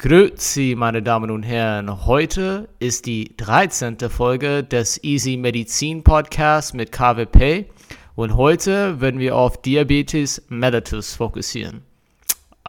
Grüezi, meine Damen und Herren. Heute ist die 13. Folge des Easy Medizin Podcasts mit KWP und heute werden wir auf Diabetes mellitus fokussieren.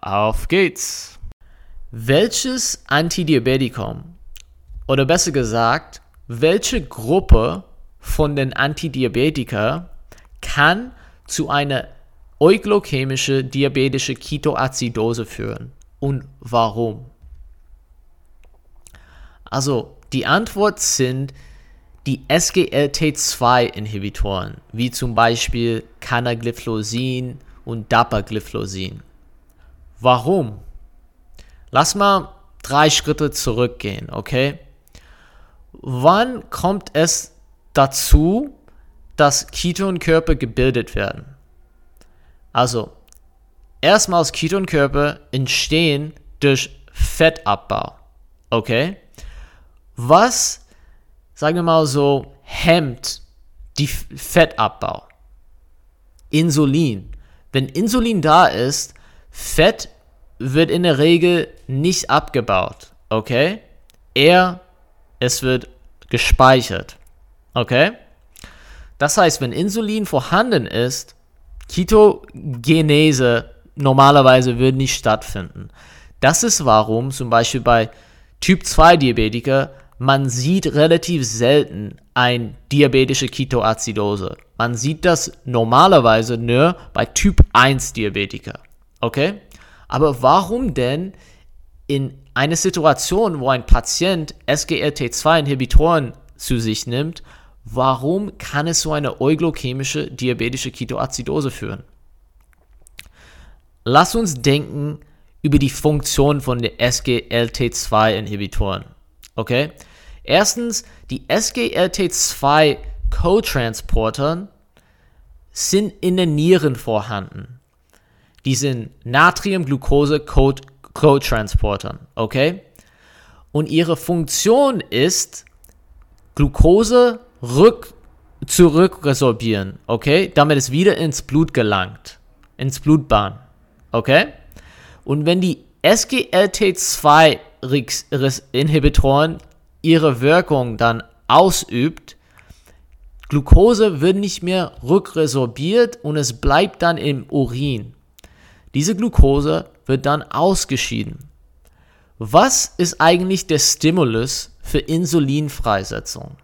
Auf geht's! Welches Antidiabetikum oder besser gesagt, welche Gruppe von den Antidiabetika kann zu einer euglokämischen diabetischen Ketoazidose führen und warum? Also die Antwort sind die SGLT2-Inhibitoren, wie zum Beispiel Canagliflosin und Dapagliflosin. Warum? Lass mal drei Schritte zurückgehen, okay? Wann kommt es dazu, dass Ketonkörper gebildet werden? Also, erstmals Ketonkörper entstehen durch Fettabbau, okay? Was, sagen wir mal so, hemmt die Fettabbau? Insulin. Wenn Insulin da ist, Fett wird in der Regel nicht abgebaut, okay? Eher, es wird gespeichert, okay? Das heißt, wenn Insulin vorhanden ist, Ketogenese normalerweise würde nicht stattfinden. Das ist warum zum Beispiel bei Typ 2 Diabetiker man sieht relativ selten ein diabetische Ketoazidose. Man sieht das normalerweise nur bei Typ 1 Diabetiker. Okay? Aber warum denn in einer Situation, wo ein Patient SGLT2-Inhibitoren zu sich nimmt, warum kann es so eine euglokämische diabetische Ketoazidose führen? Lass uns denken über die Funktion von den SGLT2-Inhibitoren. Okay? Erstens, die SGLT2 Co-Transporter sind in den Nieren vorhanden. Die sind Natrium-Glucose-Co-Transporter, okay? Und ihre Funktion ist, Glucose rück zurückresorbieren, okay? Damit es wieder ins Blut gelangt, ins Blutbahn, okay? Und wenn die SGLT2-Inhibitoren ihre Wirkung dann ausübt, Glucose wird nicht mehr rückresorbiert und es bleibt dann im Urin. Diese Glucose wird dann ausgeschieden. Was ist eigentlich der Stimulus für Insulinfreisetzung?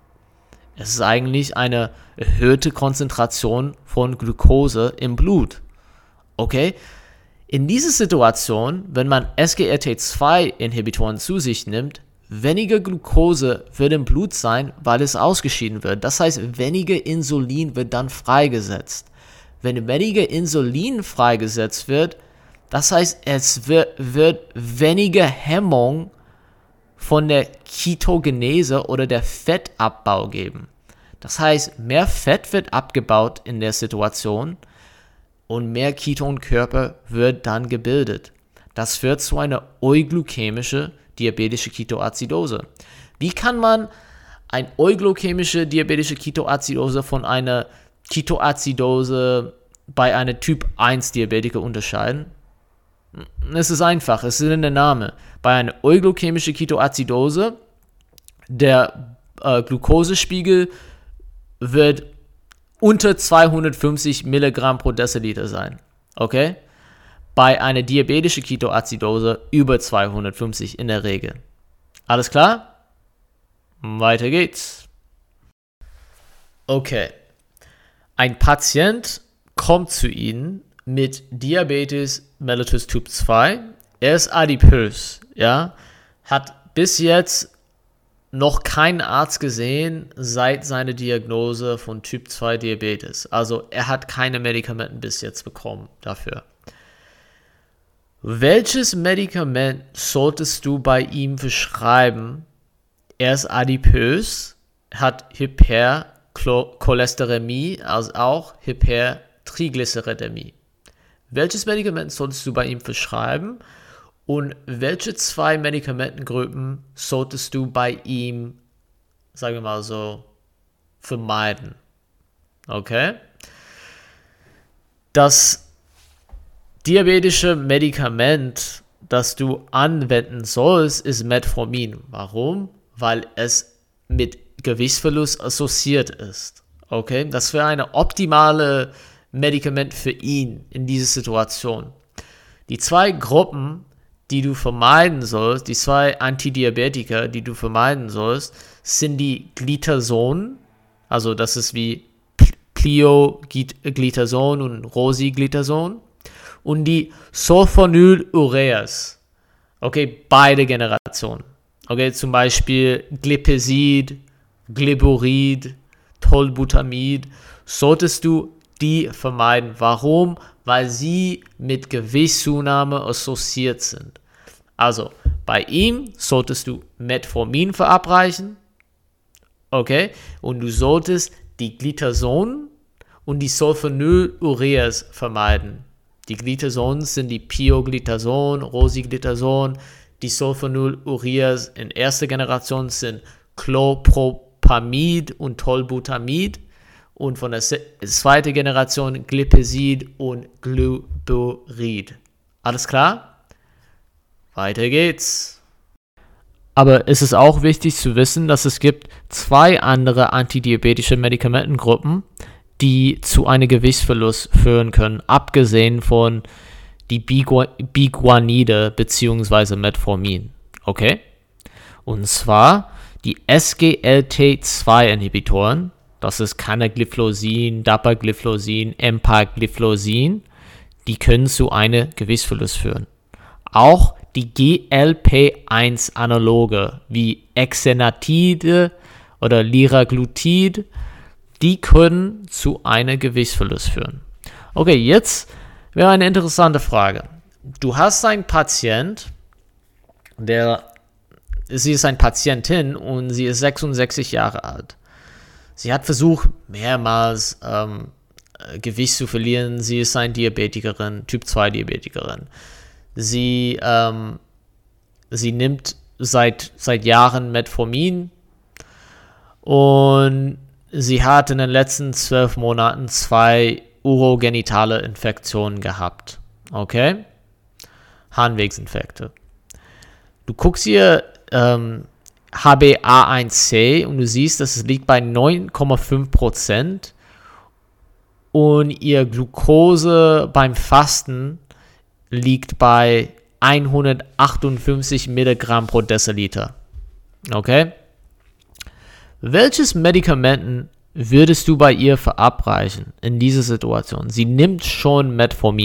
Es ist eigentlich eine erhöhte Konzentration von Glucose im Blut. Okay? In dieser Situation, wenn man SGLT2-Inhibitoren zu sich nimmt, weniger Glucose wird im Blut sein, weil es ausgeschieden wird. Das heißt, weniger Insulin wird dann freigesetzt. Wenn weniger Insulin freigesetzt wird, das heißt, es wird, wird weniger Hemmung von der Ketogenese oder der Fettabbau geben. Das heißt, mehr Fett wird abgebaut in der Situation und mehr Ketonkörper wird dann gebildet. Das führt zu einer euglykämische diabetische Ketoazidose. Wie kann man eine euglykämische diabetische Ketoazidose von einer Ketoazidose bei einer Typ 1 Diabetiker unterscheiden? Es ist einfach, es ist in der Name. Bei einer euglykämischen Ketoazidose, der äh, Glukosespiegel wird unter 250 Milligramm pro Deziliter sein. Okay? Bei einer diabetischen Ketoazidose über 250 in der Regel. Alles klar? Weiter geht's. Okay. Ein Patient kommt zu Ihnen mit Diabetes mellitus Typ 2. Er ist adipös, ja, hat bis jetzt noch keinen Arzt gesehen seit seiner Diagnose von Typ 2 Diabetes. Also er hat keine Medikamente bis jetzt bekommen dafür. Welches Medikament solltest du bei ihm verschreiben? Er ist adipös, hat Hypercholesterinämie, also auch Hypertriglyceridämie. Welches Medikament solltest du bei ihm verschreiben? Und welche zwei Medikamentengruppen solltest du bei ihm, sagen wir mal so, vermeiden? Okay? Das diabetische Medikament, das du anwenden sollst, ist Metformin. Warum? Weil es mit Gewichtsverlust assoziiert ist. Okay, das wäre eine optimale Medikament für ihn in dieser Situation. Die zwei Gruppen, die du vermeiden sollst, die zwei Antidiabetika, die du vermeiden sollst, sind die Glitason, also das ist wie Plioglitason und Rosiglitason und die Sulfonylureas. Okay, beide Generationen. Okay, zum Beispiel Glipesid, Gliburid, Tolbutamid. Solltest du die vermeiden. Warum? Weil sie mit Gewichtszunahme assoziiert sind. Also, bei ihm solltest du Metformin verabreichen. Okay? Und du solltest die Glitason und die Sulfonylureas vermeiden. Die Glitazonen sind die Pioglitason, Rosiglitason. Die Sulfonylureas in erster Generation sind Clopropamid und Tolbutamid. Und von der zweiten Generation Glipesid und Gluburid. Alles klar? Weiter geht's. Aber es ist auch wichtig zu wissen, dass es gibt zwei andere antidiabetische Medikamentengruppen, die zu einem Gewichtsverlust führen können, abgesehen von die Biguanide bzw. Metformin. Okay? Und zwar die SGLT2-Inhibitoren, das ist Canagliflosin, Dapagliflosin, Empagliflosin, die können zu einem Gewichtsverlust führen. Auch die GLP-1-Analoge wie Exenatide oder Liraglutid die können zu einem Gewichtsverlust führen. Okay, jetzt wäre eine interessante Frage. Du hast einen Patient, der, sie ist eine Patientin und sie ist 66 Jahre alt. Sie hat versucht, mehrmals ähm, Gewicht zu verlieren. Sie ist eine Diabetikerin, Typ 2 Diabetikerin. Sie, ähm, sie nimmt seit, seit Jahren Metformin und sie hat in den letzten zwölf Monaten zwei urogenitale Infektionen gehabt. Okay? Harnwegsinfekte. Du guckst hier ähm, HbA1c und du siehst, dass es liegt bei 9,5% und ihr Glucose beim Fasten liegt bei 158 Milligramm pro Deziliter. Okay? Welches Medikamenten würdest du bei ihr verabreichen in dieser Situation? Sie nimmt schon Metformin.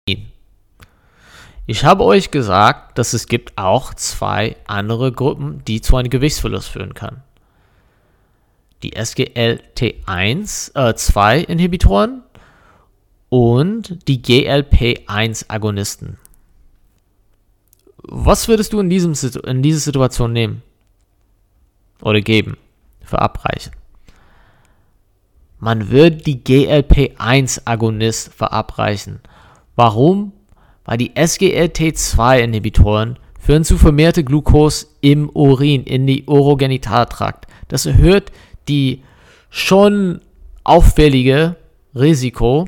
Ich habe euch gesagt, dass es gibt auch zwei andere Gruppen, die zu einem Gewichtsverlust führen kann. Die SGLT1 äh, 2 Inhibitoren und die GLP1 Agonisten. Was würdest du in, diesem, in dieser Situation nehmen oder geben? Verabreichen. Man wird die GLP-1-Agonist verabreichen. Warum? Weil die SGLT2-Inhibitoren führen zu vermehrte Glucose im Urin, in die Urogenitaltrakt. Das erhöht die schon auffällige Risiko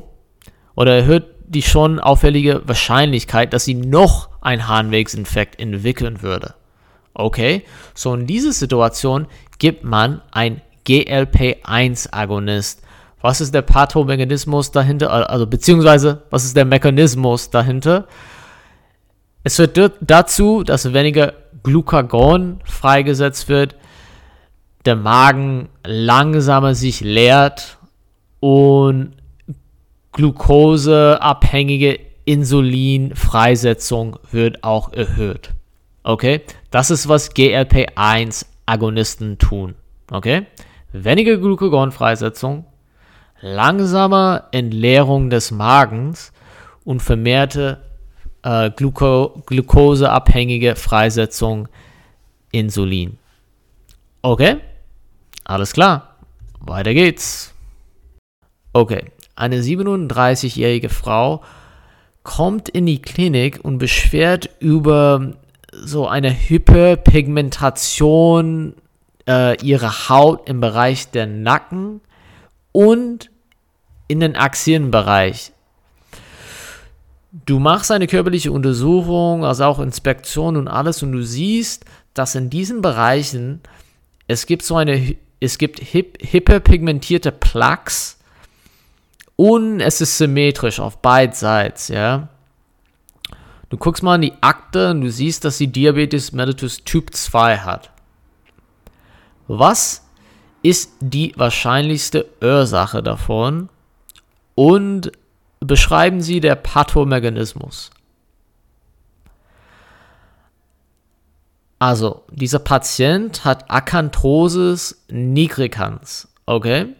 oder erhöht die schon auffällige Wahrscheinlichkeit, dass sie noch ein Harnwegsinfekt entwickeln würde. Okay, so in dieser Situation gibt man ein GLP-1-Agonist. Was ist der Pathomechanismus dahinter? Also beziehungsweise, was ist der Mechanismus dahinter? Es führt dazu, dass weniger Glucagon freigesetzt wird, der Magen langsamer sich leert und glukoseabhängige Insulinfreisetzung wird auch erhöht. Okay, das ist was GLP-1 Agonisten tun. Okay? Weniger Glucagonfreisetzung, langsame Entleerung des Magens und vermehrte äh, Gluco glukoseabhängige Freisetzung Insulin. Okay? Alles klar. Weiter geht's. Okay. Eine 37-jährige Frau kommt in die Klinik und beschwert über so eine Hyperpigmentation äh, ihrer Haut im Bereich der Nacken und in den Achselbereich. du machst eine körperliche Untersuchung, also auch Inspektion und alles, und du siehst, dass in diesen Bereichen es gibt so eine, es gibt hip, hyperpigmentierte Plaques und es ist symmetrisch auf beiden Seiten, ja. Du guckst mal in die Akte und du siehst, dass sie Diabetes mellitus Typ 2 hat. Was ist die wahrscheinlichste Ursache davon? Und beschreiben Sie der Pathomechanismus. Also, dieser Patient hat Akanthosis nigricans, okay?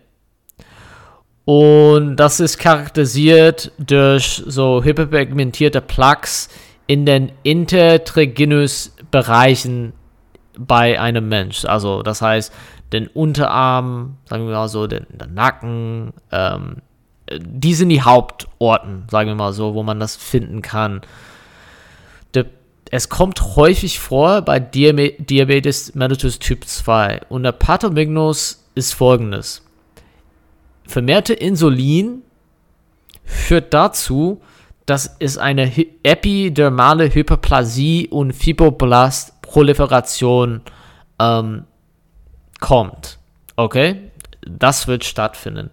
Und das ist charakterisiert durch so hyperpigmentierte Plaques in den Intertriginus-Bereichen bei einem Mensch. Also, das heißt, den Unterarm, sagen wir mal so, den, den Nacken, ähm, die sind die Hauptorten, sagen wir mal so, wo man das finden kann. De, es kommt häufig vor bei Diabetes mellitus Typ 2 und der Pathomignus ist folgendes. Vermehrte Insulin führt dazu, dass es eine epidermale Hyperplasie und Fibroblastproliferation ähm, kommt. Okay? Das wird stattfinden.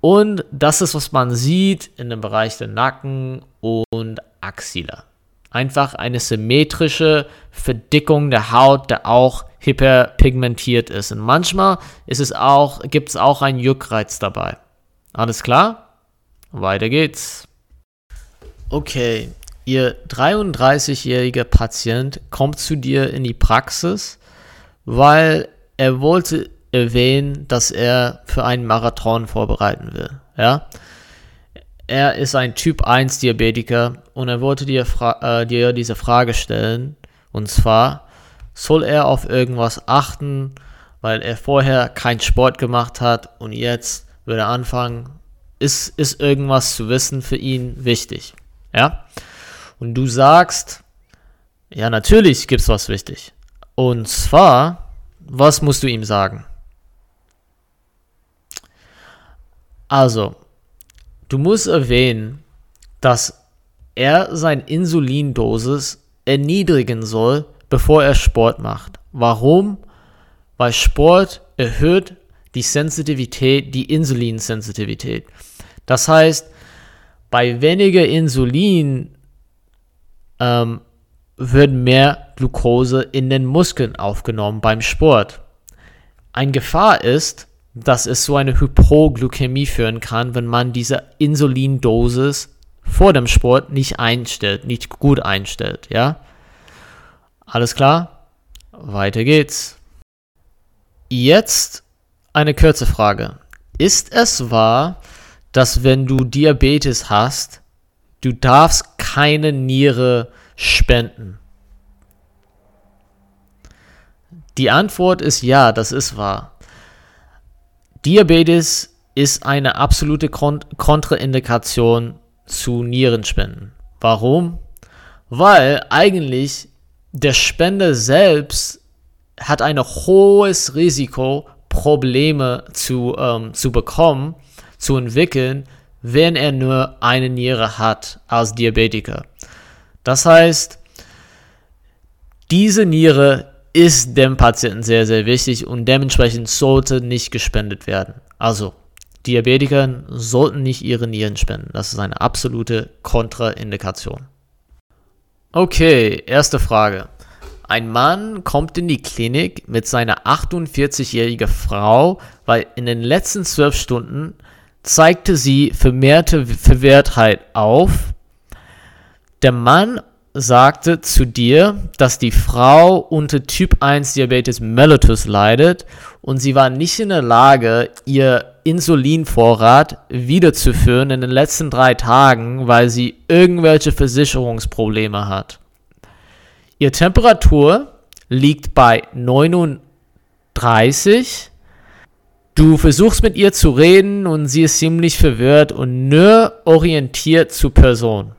Und das ist, was man sieht in dem Bereich der Nacken und Axilla. Einfach eine symmetrische Verdickung der Haut, der auch hyperpigmentiert ist. Und manchmal ist es auch, gibt es auch einen Juckreiz dabei. Alles klar? Weiter geht's. Okay, Ihr 33-jähriger Patient kommt zu dir in die Praxis, weil er wollte erwähnen, dass er für einen Marathon vorbereiten will. Ja? Er ist ein Typ 1 Diabetiker und er wollte dir, äh, dir diese Frage stellen. Und zwar, soll er auf irgendwas achten, weil er vorher keinen Sport gemacht hat und jetzt würde er anfangen, ist, ist irgendwas zu wissen für ihn wichtig. Ja? Und du sagst, ja, natürlich gibt es was wichtig. Und zwar, was musst du ihm sagen? Also, du musst erwähnen, dass er seine Insulindosis erniedrigen soll, bevor er Sport macht. Warum? Weil Sport erhöht die Sensitivität, die Insulinsensitivität. Das heißt, bei weniger Insulin ähm, wird mehr Glucose in den Muskeln aufgenommen beim Sport. Ein Gefahr ist, dass es zu einer Hypoglykämie führen kann, wenn man diese Insulindosis vor dem Sport nicht einstellt, nicht gut einstellt, ja? Alles klar? Weiter geht's. Jetzt eine kurze Frage. Ist es wahr, dass wenn du Diabetes hast, du darfst keine Niere spenden? Die Antwort ist ja, das ist wahr. Diabetes ist eine absolute Kontraindikation zu Nierenspenden. Warum? Weil eigentlich der Spender selbst hat ein hohes Risiko, Probleme zu, ähm, zu bekommen, zu entwickeln, wenn er nur eine Niere hat als Diabetiker. Das heißt, diese Niere ist dem Patienten sehr, sehr wichtig und dementsprechend sollte nicht gespendet werden. Also, Diabetiker sollten nicht ihre Nieren spenden. Das ist eine absolute Kontraindikation. Okay, erste Frage. Ein Mann kommt in die Klinik mit seiner 48-jährigen Frau, weil in den letzten zwölf Stunden zeigte sie vermehrte Verwehrtheit auf. Der Mann sagte zu dir, dass die Frau unter Typ 1 Diabetes mellitus leidet und sie war nicht in der Lage, ihr Insulinvorrat wiederzuführen in den letzten drei Tagen, weil sie irgendwelche Versicherungsprobleme hat. Ihr Temperatur liegt bei 39. Du versuchst mit ihr zu reden und sie ist ziemlich verwirrt und nur orientiert zur Person.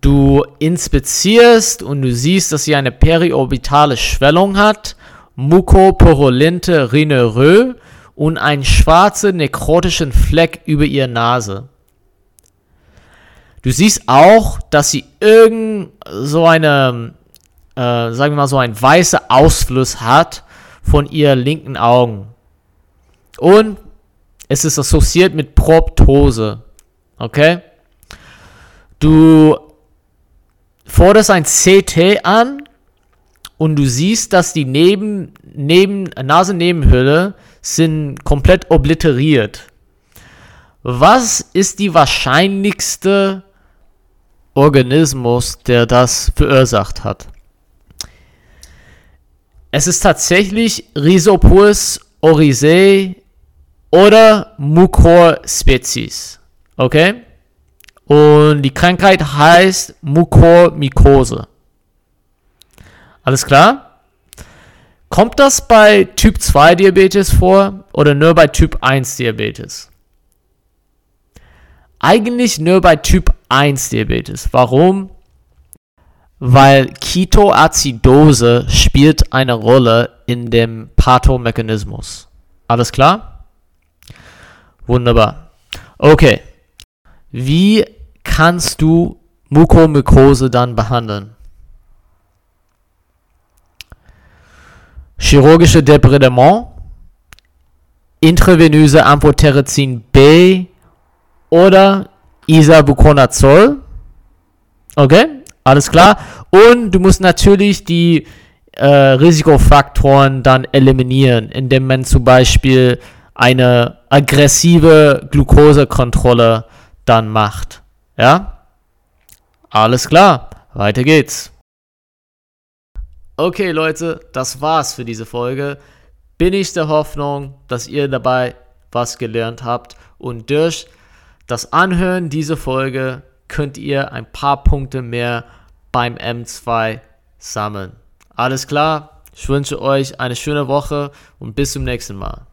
Du inspizierst und du siehst, dass sie eine periorbitale Schwellung hat, Mucoporolinte rhineureux und einen schwarzen nekrotischen Fleck über ihrer Nase. Du siehst auch, dass sie irgend so eine, äh, sagen wir mal so ein weißer Ausfluss hat von ihr linken Augen. Und es ist assoziiert mit Proptose. Okay? Du forderst ein CT an und du siehst, dass die Neben, Neben, Nasennebenhülle sind komplett obliteriert. Was ist die wahrscheinlichste Organismus, der das verursacht hat? Es ist tatsächlich Rhizopus oryzae oder Mucor species. Okay? Und die Krankheit heißt Mukormykose. Alles klar? Kommt das bei Typ 2 Diabetes vor oder nur bei Typ 1 Diabetes? Eigentlich nur bei Typ 1 Diabetes. Warum? Weil Ketoazidose spielt eine Rolle in dem Pathomechanismus. Alles klar? Wunderbar. Okay. Wie kannst du Mukomykose dann behandeln? Chirurgische Debridement, intravenöse Amphotericin B oder Isabuconazol. Okay, alles klar. Und du musst natürlich die äh, Risikofaktoren dann eliminieren, indem man zum Beispiel eine aggressive Glukosekontrolle dann macht. Ja? Alles klar, weiter geht's. Okay, Leute, das war's für diese Folge. Bin ich der Hoffnung, dass ihr dabei was gelernt habt und durch das Anhören dieser Folge könnt ihr ein paar Punkte mehr beim M2 sammeln. Alles klar, ich wünsche euch eine schöne Woche und bis zum nächsten Mal.